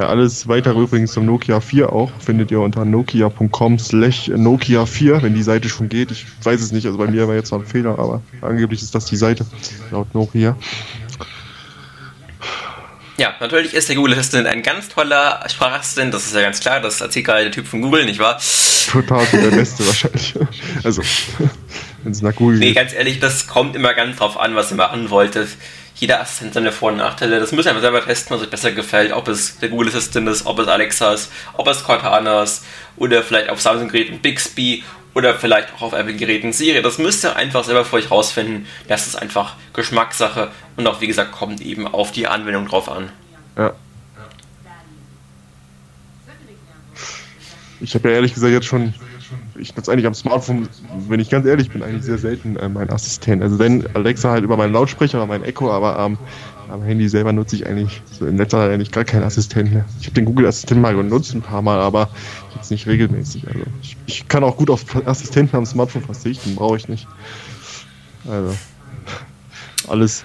Speaker 1: Ja, alles weitere übrigens zum Nokia 4 auch findet ihr unter nokia.com slash Nokia 4, wenn die Seite schon geht. Ich weiß es nicht, also bei mir war jetzt noch ein Fehler, aber angeblich ist das die Seite laut Nokia.
Speaker 2: Ja, natürlich ist der Google Assistant ein ganz toller Sprachassistent, das ist ja ganz klar, das erzählt gerade der Typ von Google, nicht wahr?
Speaker 1: Total der Beste wahrscheinlich. Also,
Speaker 2: wenn es nach Google Nee, geht. ganz ehrlich, das kommt immer ganz drauf an, was ihr machen wolltet jeder Assistent seine Vor- und Nachteile. Das müssen wir einfach selber testen, was euch besser gefällt. Ob es der Google Assistant ist, ob es Alexa ist, ob es Cortana ist oder vielleicht auf Samsung-Geräten Bixby oder vielleicht auch auf Apple-Geräten Siri. Das müsst ihr einfach selber für euch rausfinden. Das ist einfach Geschmackssache und auch, wie gesagt, kommt eben auf die Anwendung drauf an.
Speaker 1: Ja. Ich habe ja ehrlich gesagt jetzt schon ich nutze eigentlich am Smartphone, wenn ich ganz ehrlich bin, eigentlich sehr selten äh, meinen Assistent. Also wenn Alexa halt über meinen Lautsprecher oder mein Echo, aber ähm, am Handy selber nutze ich eigentlich so in letzter Zeit eigentlich gar keinen Assistenten mehr. Ich habe den Google Assistent mal genutzt ein paar Mal, aber jetzt nicht regelmäßig. Also ich, ich kann auch gut auf Assistenten am Smartphone verzichten, brauche ich nicht. Also alles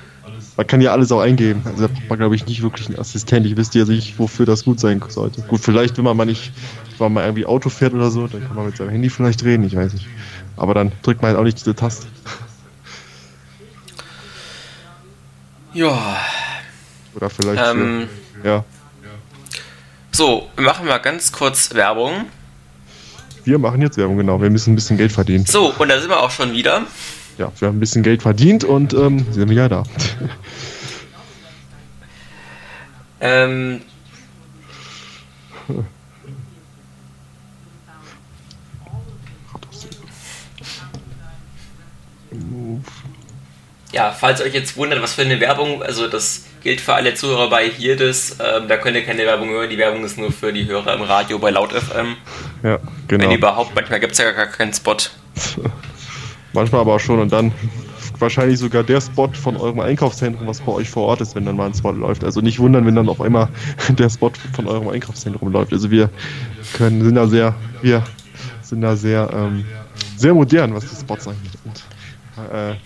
Speaker 1: man kann ja alles auch eingeben. Also da braucht man, glaube ich, nicht wirklich einen Assistent. Ich wüsste ja nicht, wofür das gut sein sollte. Gut, vielleicht, wenn man mal nicht, wenn man irgendwie Auto fährt oder so, dann kann man mit seinem Handy vielleicht reden, ich weiß nicht. Aber dann drückt man halt auch nicht diese Taste.
Speaker 2: Ja.
Speaker 1: Oder vielleicht. Ähm, für, ja.
Speaker 2: So, wir machen mal ganz kurz Werbung.
Speaker 1: Wir machen jetzt Werbung, genau. Wir müssen ein bisschen Geld verdienen.
Speaker 2: So, und da sind wir auch schon wieder
Speaker 1: ja, wir haben ein bisschen Geld verdient und ähm, sind wieder da.
Speaker 2: ähm. Ja, falls euch jetzt wundert, was für eine Werbung, also das gilt für alle Zuhörer bei hier das, ähm, da könnt ihr keine Werbung hören, die Werbung ist nur für die Hörer im Radio bei Laut FM.
Speaker 1: Ja, genau.
Speaker 2: Wenn überhaupt, manchmal gibt es ja gar keinen Spot.
Speaker 1: Manchmal aber auch schon und dann wahrscheinlich sogar der Spot von eurem Einkaufszentrum, was bei euch vor Ort ist, wenn dann mal ein Spot läuft. Also nicht wundern, wenn dann auf einmal der Spot von eurem Einkaufszentrum läuft. Also wir können, sind da sehr, wir sind da sehr, ähm, sehr modern, was die Spots angeht. Und, äh, ja.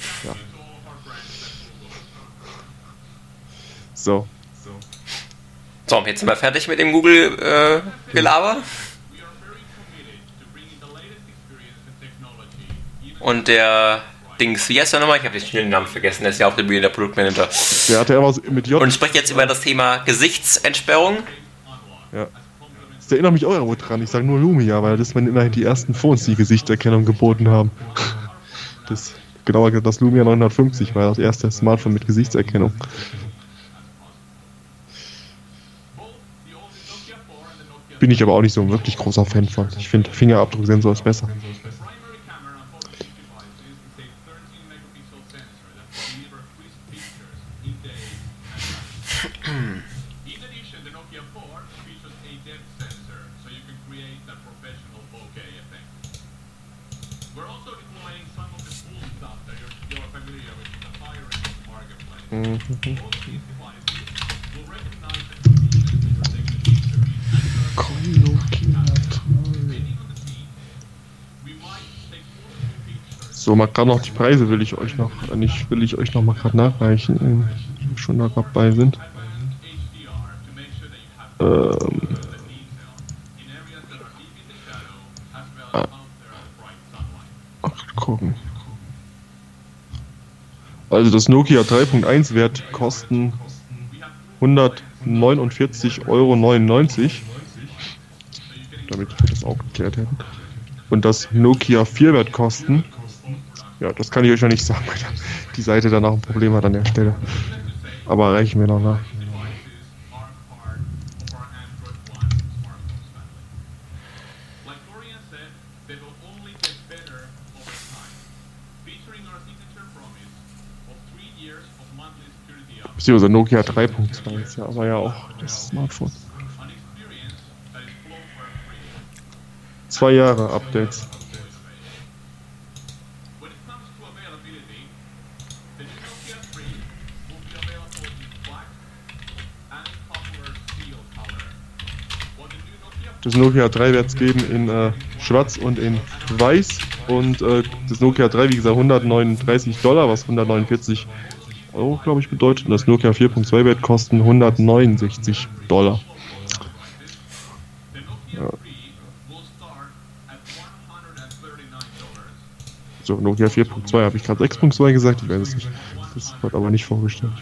Speaker 1: So.
Speaker 2: So, jetzt sind wir fertig mit dem Google-Gelaber. Äh, Und der Dings, wie heißt der nochmal? Ich habe den Namen vergessen, der ist ja auch der Bühne der Produktmanager.
Speaker 1: Der hat ja was mit J.
Speaker 2: Und spricht jetzt über das Thema Gesichtsentsperrung.
Speaker 1: Ja. Das erinnert mich auch irgendwo dran. Ich sage nur Lumia, weil das waren immerhin die ersten Phones, die Gesichtserkennung geboten haben. Das, genauer gesagt, das Lumia 950 war das erste Smartphone mit Gesichtserkennung. Bin ich aber auch nicht so ein wirklich großer Fan von. Ich finde Fingerabdrucksensor ist besser. So, mal gerade noch die Preise will ich euch noch, nicht will ich euch noch mal gerade nachreichen, wenn wir schon da dabei sind. Ähm. Ah. Ach, gucken.
Speaker 3: Also das Nokia 3.1 wird kosten 149,99 Euro. Damit wir das auch geklärt hätten. Und das Nokia 4 wird kosten. Ja, das kann ich euch ja nicht sagen, weil die Seite danach ein Problem hat an der Stelle. Aber reichen wir noch nach. Beziehungsweise Nokia 3.2 ist ja aber ja auch das Smartphone. Zwei Jahre Updates. Das Nokia 3 wird es geben in äh, Schwarz und in Weiß. Und äh, das Nokia 3, wie gesagt, 139 Dollar, was 149 Euro, glaube ich, bedeutet. Und das Nokia 4.2 wird kosten 169 Dollar. Ja. So, Nokia 4.2 habe ich gerade 6.2 gesagt, ich weiß es nicht. Das wird aber nicht vorgestellt.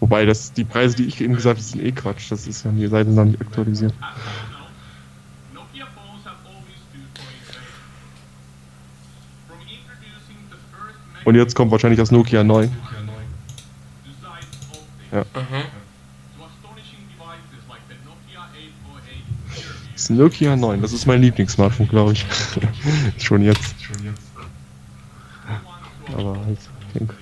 Speaker 3: Wobei das die Preise, die ich eben gesagt habe, sind eh Quatsch. Das ist ja die Seiten dann nicht aktualisiert. Und jetzt kommt wahrscheinlich das Nokia 9. Ja. Das Nokia 9, das ist mein Lieblingssmartphone, glaube ich. Schon jetzt. Aber halt, ich denke.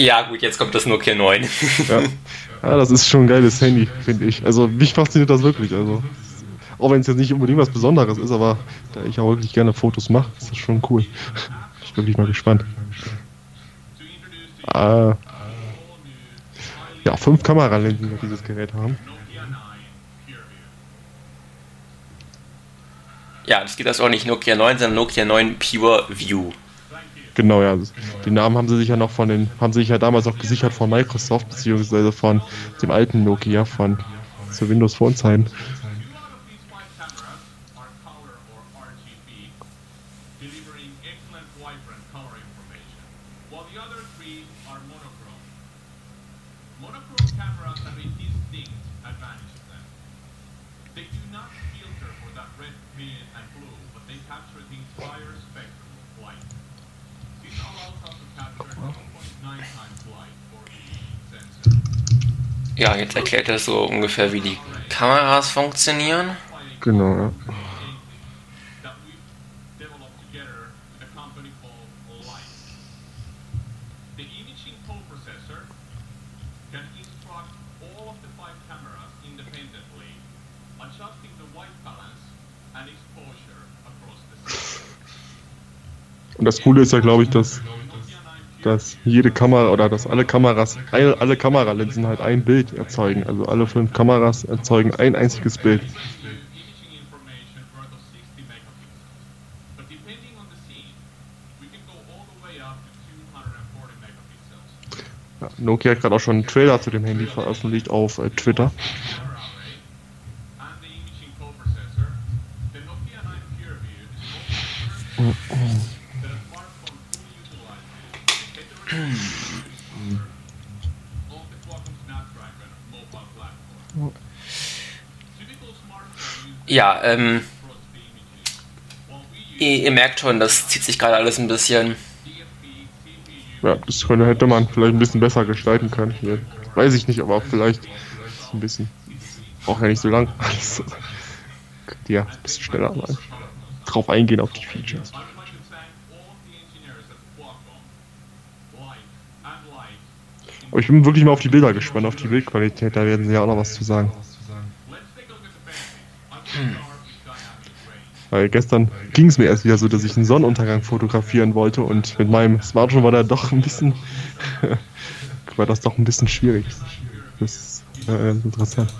Speaker 2: Ja, gut, jetzt kommt das Nokia 9.
Speaker 3: ja. ja, das ist schon ein geiles Handy, finde ich. Also, mich fasziniert das wirklich. Also, auch wenn es jetzt nicht unbedingt was Besonderes ist, aber da ich auch wirklich gerne Fotos mache, ist das schon cool. Ich bin wirklich mal gespannt. Äh, ja, fünf Kameralinsen wird dieses Gerät haben.
Speaker 2: Ja, das geht das auch nicht Nokia 9, sondern Nokia 9 Pure View.
Speaker 3: Genau, ja. Den Namen haben sie sich ja noch von den, haben sie sich ja damals auch gesichert von Microsoft, beziehungsweise von dem alten Nokia von zur Windows Phone Zeiten.
Speaker 2: Jetzt erklärt er so ungefähr, wie die Kameras funktionieren.
Speaker 3: Genau, ja. Und das Coole ist ja, glaube ich, dass dass jede Kamera oder dass alle Kameras, alle Kameralinsen halt ein Bild erzeugen. Also alle fünf Kameras erzeugen ein einziges Bild. Ja, Nokia hat gerade auch schon einen Trailer zu dem Handy veröffentlicht auf äh, Twitter.
Speaker 2: Ja, ähm, ihr, ihr, merkt schon, das zieht sich gerade alles ein bisschen.
Speaker 3: Ja, das könnte, hätte man vielleicht ein bisschen besser gestalten können. Ja, weiß ich nicht, aber vielleicht ein bisschen. Braucht ja nicht so lang. ja, ein bisschen schneller mal drauf eingehen auf die Features. Aber ich bin wirklich mal auf die Bilder gespannt, auf die Bildqualität, da werden sie ja auch noch was zu sagen.
Speaker 1: Weil gestern ging es mir erst wieder so, dass ich einen Sonnenuntergang fotografieren wollte und mit meinem Smartphone war da doch ein bisschen, war das doch ein bisschen schwierig. Das ist äh, interessant.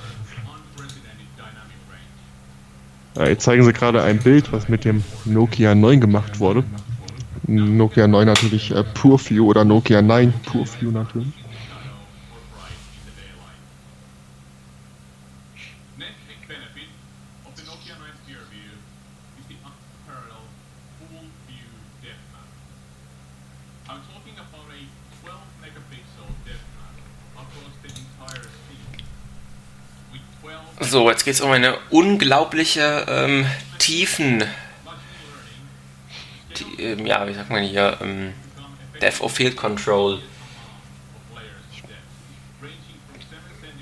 Speaker 1: Ja, jetzt zeigen sie gerade ein Bild, was mit dem Nokia 9 gemacht wurde. Nokia 9 natürlich äh, PureView oder Nokia 9 PureView natürlich.
Speaker 2: So, jetzt geht es um eine unglaubliche ähm, Tiefen. Die, ähm, ja, wie sagt man hier? Ähm, Death of Field Control.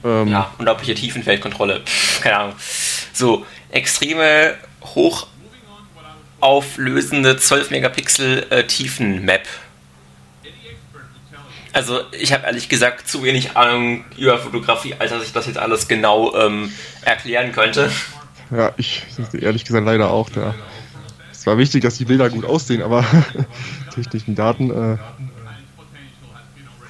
Speaker 2: Ähm. Ja, unglaubliche Tiefenfeldkontrolle. Keine Ahnung. So, extreme hochauflösende 12 Megapixel äh, Tiefenmap. Also ich habe ehrlich gesagt zu wenig Ahnung über Fotografie, als dass ich das jetzt alles genau ähm, erklären könnte.
Speaker 1: Ja, ich ehrlich gesagt leider auch. Ja. Es war wichtig, dass die Bilder gut aussehen, aber technischen Daten. Äh,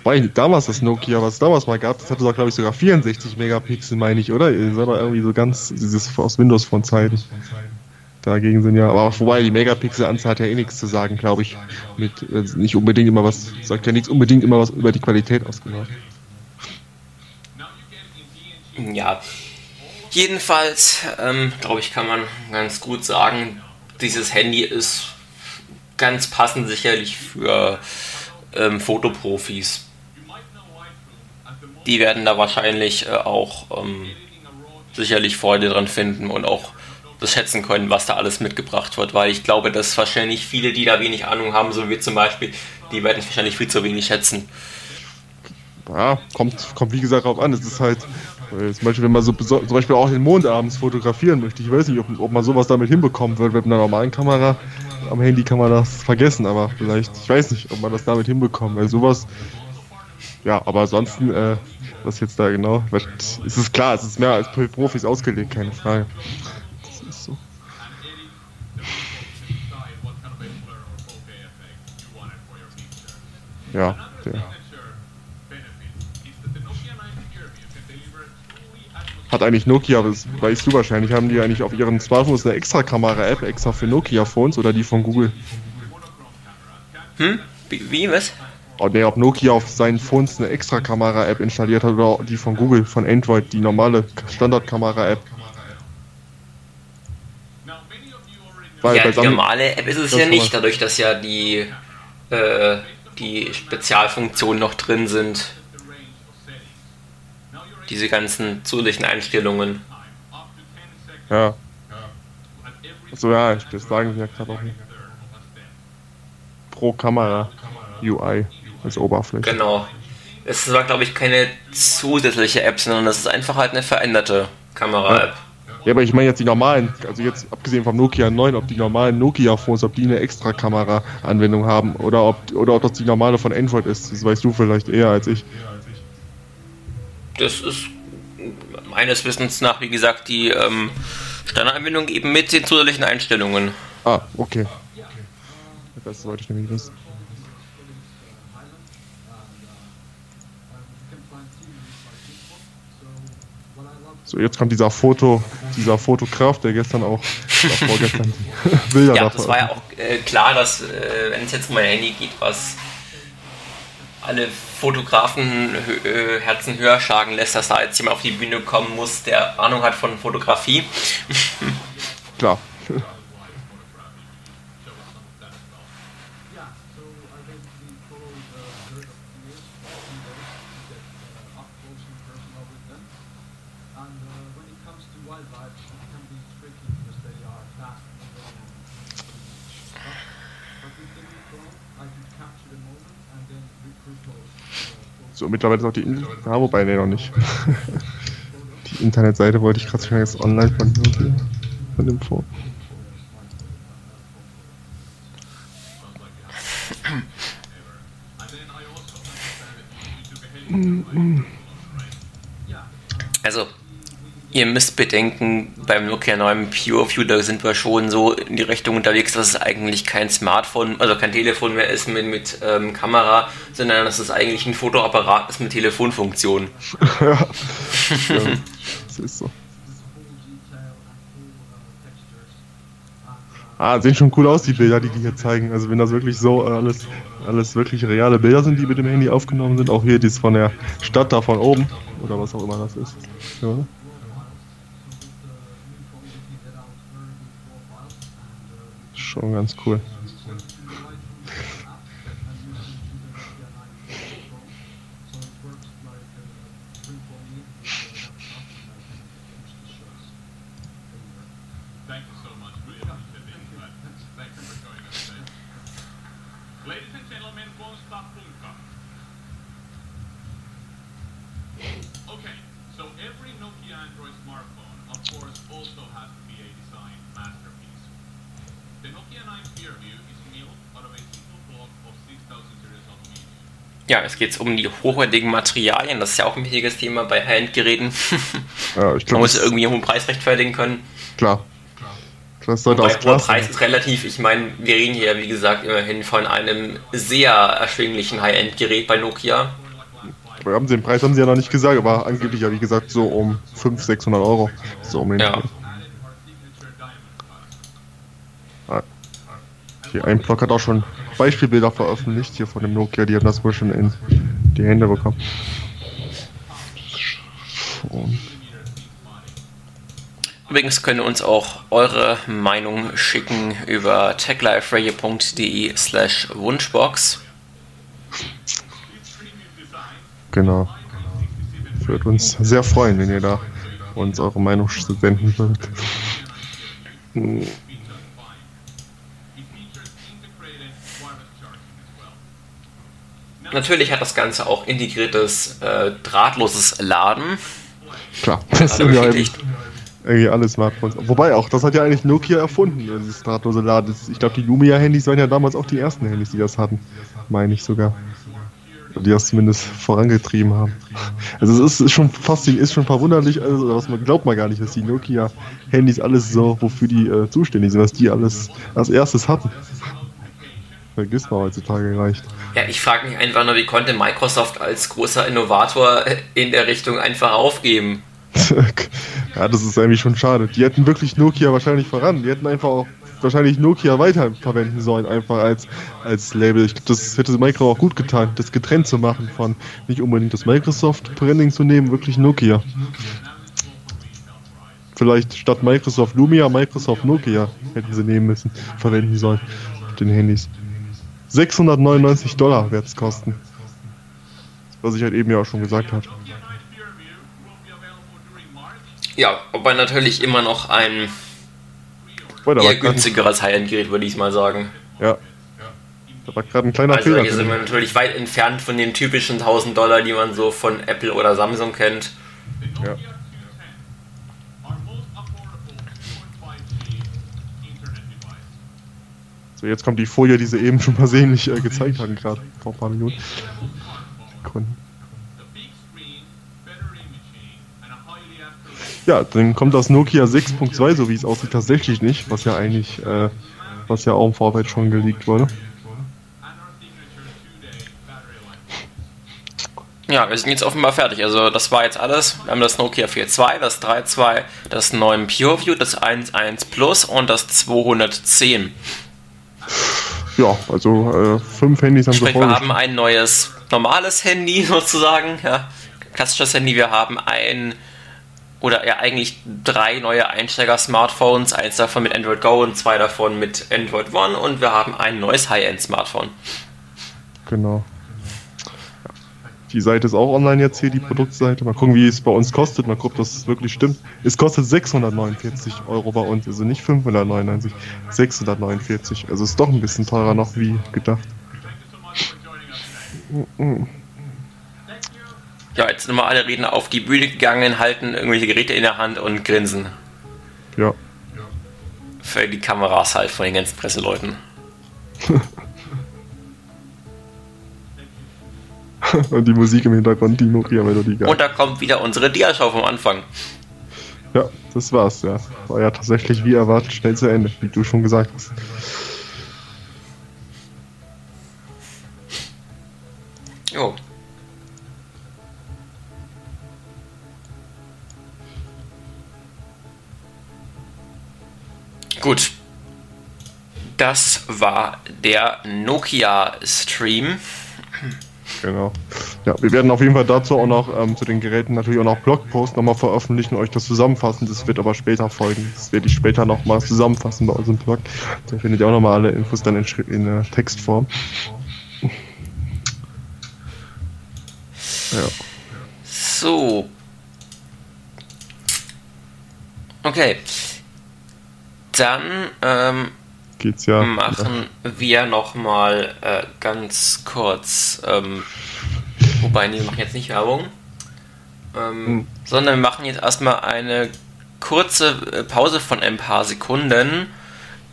Speaker 1: weil damals das Nokia, was es damals mal gab, das hatte doch glaube ich sogar 64 Megapixel, meine ich, oder? Das war doch irgendwie so ganz dieses aus Windows von Zeiten. Dagegen sind ja, aber vorbei, die Megapixel-Anzahl hat ja eh nichts zu sagen, glaube ich. Mit äh, nicht unbedingt immer was, sagt ja nichts unbedingt immer was über die Qualität ausgemacht.
Speaker 2: Ja, jedenfalls, ähm, glaube ich, kann man ganz gut sagen, dieses Handy ist ganz passend sicherlich für ähm, Fotoprofis. Die werden da wahrscheinlich äh, auch ähm, sicherlich Freude dran finden und auch das schätzen können, was da alles mitgebracht wird, weil ich glaube, dass wahrscheinlich viele, die da wenig Ahnung haben, so wie zum Beispiel, die werden es wahrscheinlich viel zu wenig schätzen.
Speaker 1: Ja, kommt, kommt wie gesagt darauf an. Es ist halt, zum Beispiel, wenn man so zum Beispiel auch den Mond abends fotografieren möchte, ich weiß nicht, ob, ob man sowas damit hinbekommen wird. Mit einer normalen Kamera am Handy kann man das vergessen, aber vielleicht, ich weiß nicht, ob man das damit hinbekommt, weil sowas, ja, aber ansonsten, äh, was jetzt da genau, wird, ist es klar, es ist mehr als Profis ausgelegt, keine Frage. Ja, der hat eigentlich Nokia, das weißt du wahrscheinlich, haben die eigentlich auf ihren Smartphones eine extra Kamera-App, extra für Nokia-Phones oder die von Google?
Speaker 2: Hm? Wie, was?
Speaker 1: Oh, ne, ob Nokia auf seinen Phones eine extra Kamera-App installiert hat oder die von Google, von Android, die normale Standard-Kamera-App.
Speaker 2: ja, die normale App ist es ja nicht, dadurch, dass ja die äh, die Spezialfunktionen noch drin sind. Diese ganzen zusätzlichen Einstellungen.
Speaker 1: Ja. So ja, das sagen sie ja gerade auch nicht. Pro Kamera UI als Oberfläche.
Speaker 2: Genau. Es war, glaube ich, keine zusätzliche App, sondern das ist einfach halt eine veränderte Kamera-App. Ja.
Speaker 1: Ja, aber ich meine jetzt die normalen, also jetzt abgesehen vom Nokia 9, ob die normalen Nokia-Phones, ob die eine extra Kamera-Anwendung haben oder ob, oder ob das die normale von Android ist. Das weißt du vielleicht eher als ich.
Speaker 2: Das ist meines Wissens nach, wie gesagt, die ähm, Standardanwendung eben mit den zusätzlichen Einstellungen.
Speaker 1: Ah, okay. Das wollte ich nämlich wissen. So, jetzt kommt dieser Foto, dieser Fotograf, der gestern auch, vorgestern
Speaker 2: Bilder Ja, das war ja auch äh, klar, dass, äh, wenn es jetzt um mein Handy geht, was alle Fotografen äh, Herzen höher schlagen lässt, dass da jetzt jemand auf die Bühne kommen muss, der Ahnung hat von Fotografie.
Speaker 1: klar. So, mittlerweile ist auch die. Ja, wobei, ne, noch nicht. die Internetseite wollte ich gerade schon jetzt online von, von dem Forum.
Speaker 2: Also, ihr müsst bedenken, beim Nokia 9 PureView, da sind wir schon so in die Richtung unterwegs, dass es eigentlich kein Smartphone, also kein Telefon mehr ist mit, mit ähm, Kamera, sondern dass es eigentlich ein Fotoapparat ist mit Telefonfunktion. ja. ja, das ist so.
Speaker 1: Ah, sehen schon cool aus, die Bilder, die die hier zeigen. Also wenn das wirklich so äh, alles, alles wirklich reale Bilder sind, die mit dem Handy aufgenommen sind. Auch hier dies von der Stadt da von oben. Oder was auch immer das ist. Ja. Schon ganz cool.
Speaker 2: Es geht um die hochwertigen Materialien. Das ist ja auch ein wichtiges Thema bei High-End-Geräten. ja, ich glaub, Man muss irgendwie einen hohen Preis rechtfertigen können.
Speaker 1: Klar.
Speaker 2: Das sollte auch Der Preis ist relativ. Ich meine, wir reden hier, wie gesagt, immerhin von einem sehr erschwinglichen High-End-Gerät bei Nokia.
Speaker 1: Aber haben sie den Preis haben sie ja noch nicht gesagt, aber angeblich ja, wie gesagt, so um 500, 600 Euro. So um den ja. Ah. Hier, ein Block hat auch schon Beispielbilder veröffentlicht hier von dem Nokia, die haben das wohl schon in die Hände bekommen.
Speaker 2: Übrigens könnt ihr uns auch eure Meinung schicken über techliferadio.de slash Wunschbox.
Speaker 1: Genau. Würde uns sehr freuen, wenn ihr da uns eure Meinung senden würdet.
Speaker 2: Natürlich hat das Ganze auch integriertes äh, drahtloses Laden.
Speaker 1: Klar, das ist ja irgendwie alle Smartphones. Wobei auch, das hat ja eigentlich Nokia erfunden, dieses drahtlose Laden. Ich glaube, die Lumia-Handys waren ja damals auch die ersten Handys, die das hatten. Meine ich sogar. Die das zumindest vorangetrieben haben. Also es ist schon fast ist schon verwunderlich, also was man glaubt man gar nicht, dass die Nokia-Handys alles so, wofür die äh, zuständig sind, was die alles als erstes hatten. Vergisst man heutzutage leicht.
Speaker 2: Ja, ich frage mich einfach nur, wie konnte Microsoft als großer Innovator in der Richtung einfach aufgeben?
Speaker 1: ja, das ist eigentlich schon schade. Die hätten wirklich Nokia wahrscheinlich voran. Die hätten einfach auch wahrscheinlich Nokia weiterverwenden sollen, einfach als, als Label. Ich glaube, das hätte Microsoft auch gut getan, das getrennt zu machen von nicht unbedingt das Microsoft-Branding zu nehmen, wirklich Nokia. Vielleicht statt Microsoft Lumia, Microsoft Nokia hätten sie nehmen müssen, verwenden sollen auf den Handys. 699 Dollar wird es kosten. Was ich halt eben ja auch schon gesagt habe.
Speaker 2: Ja, aber natürlich immer noch ein eher günstigeres High-End-Gerät, würde ich mal sagen.
Speaker 1: Ja. Da war gerade ein kleiner
Speaker 2: also Fehler. Also hier sind wir natürlich weit entfernt von den typischen 1000 Dollar, die man so von Apple oder Samsung kennt. Ja.
Speaker 1: So, jetzt kommt die Folie, die sie eben schon versehentlich äh, gezeigt hatten, gerade vor ein paar Minuten. Sekunden. Ja, dann kommt das Nokia 6.2, so wie es aussieht, tatsächlich nicht, was ja eigentlich, äh, was ja auch im Vorfeld schon geleakt wurde.
Speaker 2: Ja, wir sind jetzt offenbar fertig. Also das war jetzt alles. Wir haben das Nokia 4.2, das 3.2, das 9 PureView, das 1.1 Plus und das 210.
Speaker 1: Ja, also äh, fünf Handys haben
Speaker 2: Sprich, wir haben ein neues normales Handy sozusagen, ja, klassisches Handy. Wir haben ein oder ja eigentlich drei neue Einsteiger-Smartphones, eins davon mit Android Go und zwei davon mit Android One und wir haben ein neues High-End-Smartphone.
Speaker 1: Genau. Die Seite ist auch online jetzt hier, die Produktseite. Mal gucken, wie es bei uns kostet. Mal gucken, ob das wirklich stimmt. Es kostet 649 Euro bei uns, also nicht 599, 649. Also ist doch ein bisschen teurer noch wie gedacht.
Speaker 2: Ja, jetzt sind wir alle Redner auf die Bühne gegangen, halten irgendwelche Geräte in der Hand und grinsen.
Speaker 1: Ja.
Speaker 2: Für die Kameras halt von den ganzen Presseleuten.
Speaker 1: Und die Musik im Hintergrund, die Nokia-Melodie.
Speaker 2: Und da kommt wieder unsere Diashow vom Anfang.
Speaker 1: Ja, das war's, ja. War ja tatsächlich wie erwartet schnell zu Ende, wie du schon gesagt hast.
Speaker 2: Jo. Gut. Das war der Nokia-Stream.
Speaker 1: Genau. Ja, wir werden auf jeden Fall dazu auch noch ähm, zu den Geräten natürlich auch noch Blogposts nochmal veröffentlichen und euch das zusammenfassen. Das wird aber später folgen. Das werde ich später nochmal zusammenfassen bei unserem Blog. Da findet ihr auch nochmal alle Infos dann in, in äh, Textform.
Speaker 2: Ja. So. Okay. Dann ähm,
Speaker 1: geht's ja.
Speaker 2: Machen ja. wir nochmal äh, ganz kurz, ähm, wobei, nee, wir machen jetzt nicht Werbung, ähm, hm. sondern wir machen jetzt erstmal eine kurze äh, Pause von ein paar Sekunden.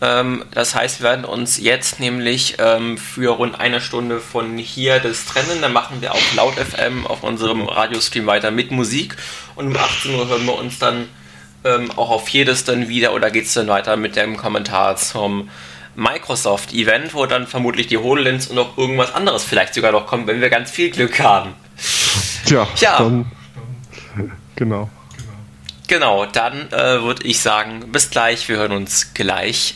Speaker 2: Ähm, das heißt, wir werden uns jetzt nämlich ähm, für rund eine Stunde von hier das trennen. Dann machen wir auf Laut FM auf unserem Radiostream weiter mit Musik und um 18 Uhr hören wir uns dann ähm, auch auf jedes dann wieder oder geht es dann weiter mit dem Kommentar zum Microsoft-Event, wo dann vermutlich die HoloLens und noch irgendwas anderes vielleicht sogar noch kommt, wenn wir ganz viel Glück haben.
Speaker 1: Tja, ja. Dann, genau.
Speaker 2: Genau, dann äh, würde ich sagen, bis gleich, wir hören uns gleich